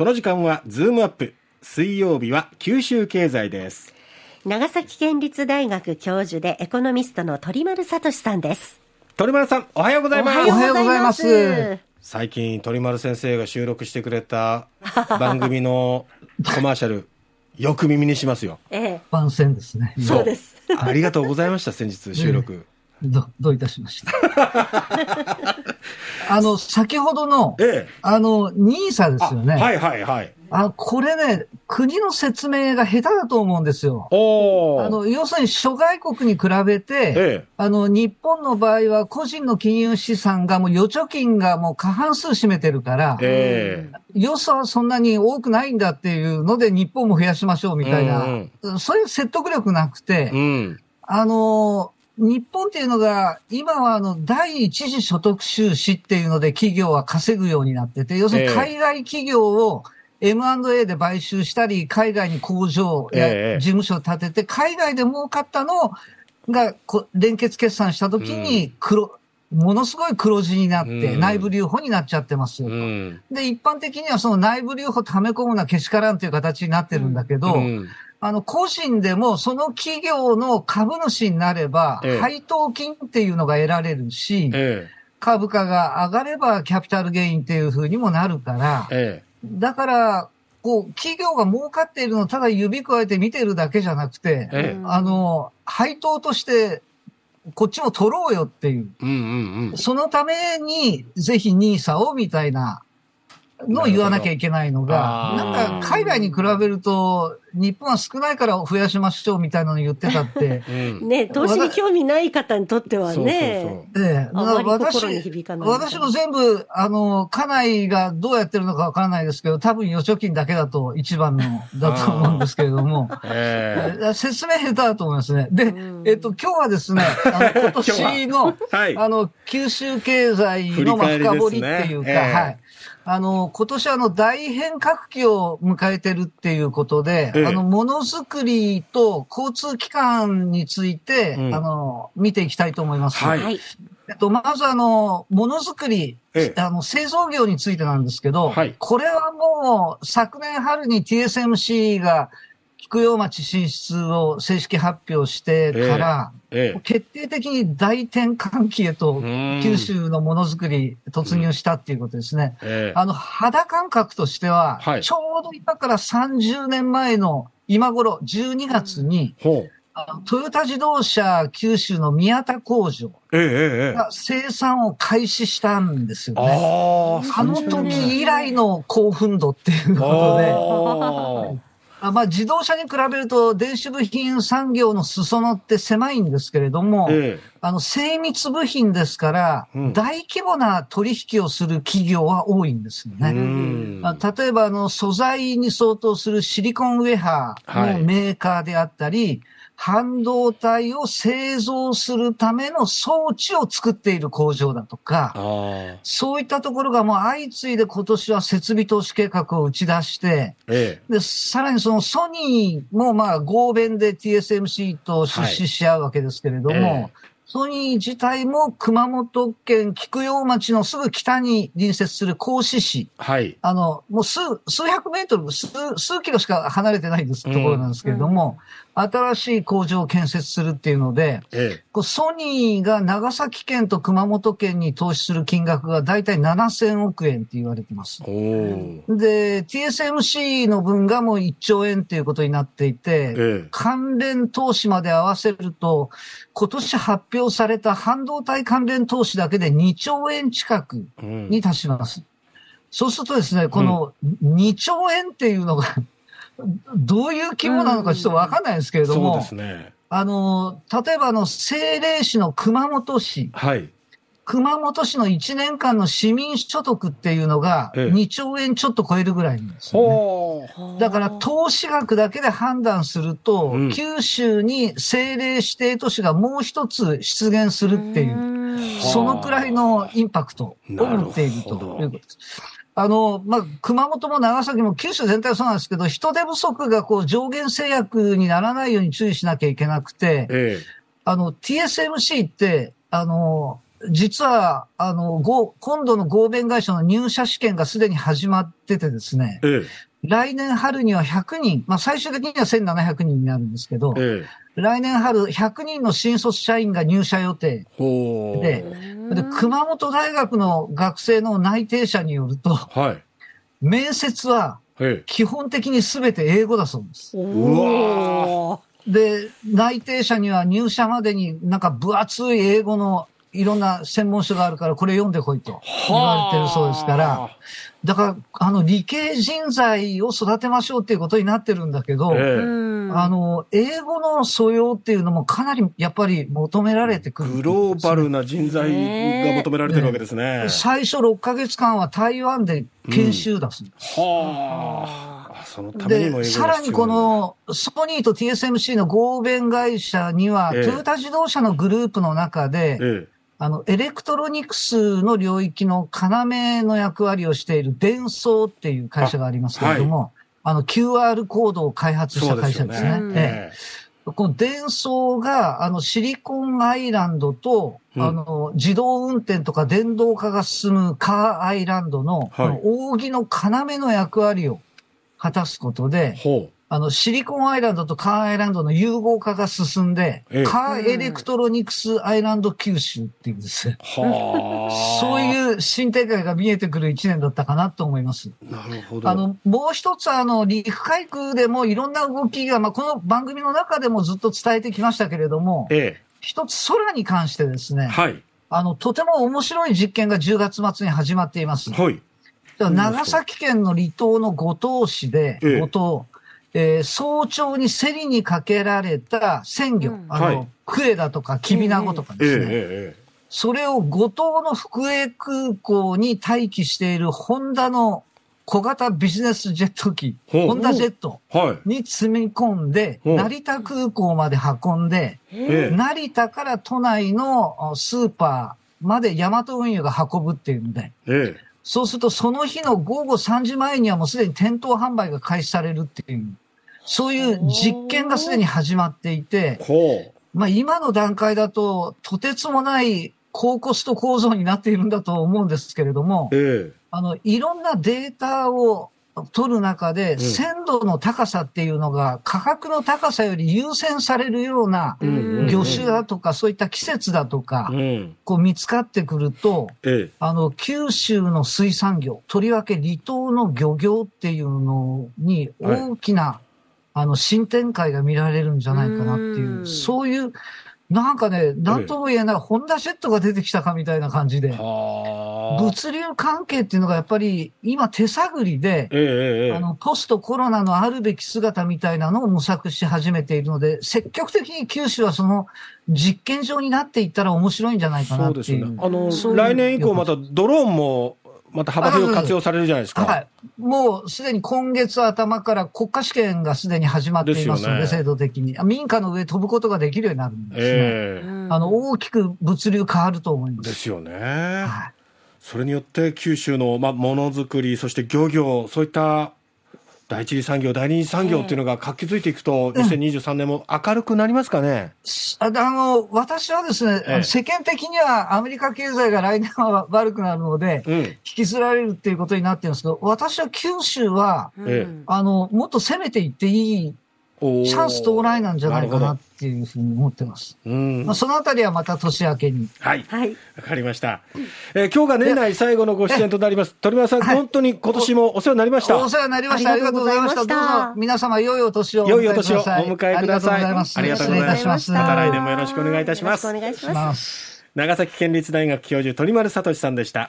この時間はズームアップ。水曜日は九州経済です。長崎県立大学教授でエコノミストの鳥丸聡さんです。鳥丸さん、おはようございます。おはようございます最近、鳥丸先生が収録してくれた 番組のコマーシャル、よく耳にしますよ。ええ、番宣ですね。そうです。ありがとうございました、先日収録。ど、どういたしました。あの、先ほどの、ええ。あの、ニーサですよね。はいはいはい。あ、これね、国の説明が下手だと思うんですよ。おー。あの、要するに諸外国に比べて、ええ。あの、日本の場合は個人の金融資産がもう預貯金がもう過半数占めてるから、え予算はそんなに多くないんだっていうので日本も増やしましょうみたいな、うんそういう説得力なくてえ。、うん。あの、日本っていうのが、今はあの、第一次所得収支っていうので企業は稼ぐようになってて、要するにええ。海外企業を M&A で買収したり、海外に工場やええ。事務所を建てて、海外で儲かったのがこ連結決算した時に黒、ものすごい黒字になって、うん。内部留保になっちゃってますよと。うん。で、一般的にはその内部留保溜め込むのはけしからんという形になってるんだけど、うんあの、個人でもその企業の株主になれば、ええ配当金っていうのが得られるし、え株価が上がればキャピタルゲインっていう風にもなるからえ。、えだから、こう、企業が儲かっているのをただ指加えて見てるだけじゃなくて、え。ええ。あの、配当として、こっちも取ろうよっていう。うんうんうん。そのために、ぜひニーサをみたいなのを言わなきゃいけないのが、なんか海外に比べると、日本は少ないから増やしましょうみたいなの言ってたって、うん。ね、投資に興味ない方にとってはそうね、そうええ、あまり私心に響かない。私も全部、あの、家内がどうやってるのかわからないですけど、多分預貯金だけだと一番の、だと思うんですけれども、ええ。え説明下手だと思いますね。で、うんえっと、今日はですね、あの 今年の、はい。あの、九州経済の深掘りっていうか、ええはい。あの、今年あの、大変革期を迎えてるっていうことで、ええ。あの、ものづくりと交通機関について、うん。あの、見ていきたいと思います。はい。はい。えっと、まずあの、ものづくり、ええ。あの、製造業についてなんですけど、はい。これはもう、昨年春に TSMC が、菊陽町進出を正式発表してから、ええ。決定的に大転換期へとうん九州のものづくり突入したっていうことですね。ええ。あの、肌感覚としては、はいちょうど今から30年前の今頃12月に、トヨタ自動車九州の宮田工場。が生産を開始したんですよね。あの時以来の興奮度っていうことで、ああまあ、自動車に比べると電子部品産業の裾野って狭いんですけれども、ーえ。あの、精密部品ですから、うん。大規模な取引をする企業は多いんですよね。例えば、あの、素材に相当するシリコンウェハーのメーカーであったり、半導体を製造するための装置を作っている工場だとか。そういったところがもう相次いで今年は設備投資計画を打ち出して、えで、さらにそのソニーもまあ合弁で TSMC と出資し合うわけですけれども、えソニー自体も熊本県菊陽町のすぐ北に隣接する甲子市、え。はい。あの、もう数、数百メートル、数、数キロしか離れてないですところなんですけれども、新しい工場を建設するっていうので、えこうソニーが長崎県と熊本県に投資する金額がだいたい7000億円って言われてます。で、TSMC の分がもう1兆円っていうことになっていて、え関連投資まで合わせると、今年発表された半導体関連投資だけで2兆円近くえ。うんに達します。そうするとですね、この2兆円っていうのが、どういう規模なのかちょっとわかんないですけれども、そうですね。あの、例えばあの、政令市の熊本市、はい。熊本市の1年間の市民所得っていうのがええ2兆円ちょっと超えるぐらいなんですよね。だから投資額だけで判断すると、うん九州に政令指定都市がもう一つ出現するっていう、うそのくらいのインパクトを持っているということです。あの、まあ、熊本も長崎も九州全体はそうなんですけど、人手不足がこう上限制約にならないように注意しなきゃいけなくて、えあの、TSMC って、あの、実は、あの、ご今度の合弁会社の入社試験がすでに始まっててですね、え来年春には100人、まあ最終的には1700人になるんですけど、え。え来年春100人の新卒社員が入社予定。でで、熊本大学の学生の内定者によると、はい。面接はえ基本的に全て英語だそうです。で、内定者には入社までになんか分厚い英語のいろんな専門書があるからこれ読んでこいと言われてるそうですから、だから、あの、理系人材を育てましょうっていうことになってるんだけど、ええ。あの、英語の素養っていうのもかなりやっぱり求められてくる。グローバルな人材が求められてるわけですね。最初6ヶ月間は台湾で研修だす、はあ。そのためにもさらにこのソニーと TSMC の合弁会社には、ええ。トヨタ自動車のグループの中で、えあの、エレクトロニクスの領域の要の役割をしているデンソーっていう会社がありますけれども、あ,、の、QR コードを開え。発した会社ですね。すよね。ええ。このデンソーが、あの、シリコンアイランドと、うん。あの、自動運転とか電動化が進むカーアイランドの、この扇の要の役割を果たすことで、ほあの、シリコンアイランドとカーアイランドの融合化が進んで、ええカーエレクトロニクスアイランド九州っていうんです。う。はあ。そういう新展開が見えてくる一年だったかなと思います。なるほど。あの、もう一つ、あの、陸海空でもいろんな動きが、まあ、この番組の中でもずっと伝えてきましたけれども、え一つ空に関してですえ。ね、はい。あの、とても面白い実験が10月末に始まっています。はい。長崎県の離島の五島市で、ええ五島、えー早朝に競りにかけられた鮮魚、うん。あの、はい。クエだとかキビナゴとかええですね、ええそれを五島の福江空港に待機しているホンダの小型ビジネスジェット機、ホンダジェット。に積み込んで、ほう。成田空港まで運んで、ええ。成田から都内のスーパーまでヤマト運輸が運ぶっていうんで、ええ。そうするとその日の午後3時前にはもうすでに店頭販売が開始されるっていう、そういう実験がすでに始まっていて、ほまあ今の段階だととてつもない高コスト構造になっているんだと思うんですけれどもう。、ええ。あの、いろんなデータを取る中で、ん鮮度の高さっていうのが価格の高さより優先されるようなうん魚種だとか、そういった季節だとかう、ん。こう見つかってくると、ええ。あの、九州の水産業、とりわけ離島の漁業っていうのにはい大きな、あの、新展開が見られるんじゃないかなっていうう、んそういう、なんかね、なんとも言えない、ホンダジェットが出てきたかみたいな感じで、はあ。物流関係っていうのがやっぱり今手探りで。あの、ポストコロナのあるべき姿みたいなのを模索し始めているので、積極的に九州はその実験場になっていったら面白いんじゃないかなそうっていう。ですよね。あの、来年以降またドローンも、また幅広く活用されるじゃないですか。はい。もうすでに今月頭から国家試験がすでに始まっていますので、でね制度的に。民家の上飛ぶことができるようになるんですね。ええあの、大きく物流変わると思いま。ですすよね。はい。それによって九州の、まあ、ものづくり、そして漁業、そういった第一次産業、第二次産業っていうのが活気づいていくと、2023年も明るくなりますかね？ああの、私はですね、ええあの世間的にはアメリカ経済が来年は悪くなるので、うん。引きずられるっていうことになってるんですけど、私は九州は、ええあの、もっと攻めていっていいチャンス到来なんじゃないかなるっていうふうに思ってます。まあ、。そのあたりはまた年明けに。はい。はい。わかりました。えー今日が年内最後のご出演となります。鳥丸さん、はい本当に今年もお世話になりました。お世話になりました。ありがとうごございました。どうぞ皆様良いお年をお迎え良いお年をおください。迎えください。ありがとうございます。ありがとうございます。ます。また来年もよろしくお願いいたしますよろしくお。願いしします。ます。長崎県立大学教授鳥丸聡さんでした。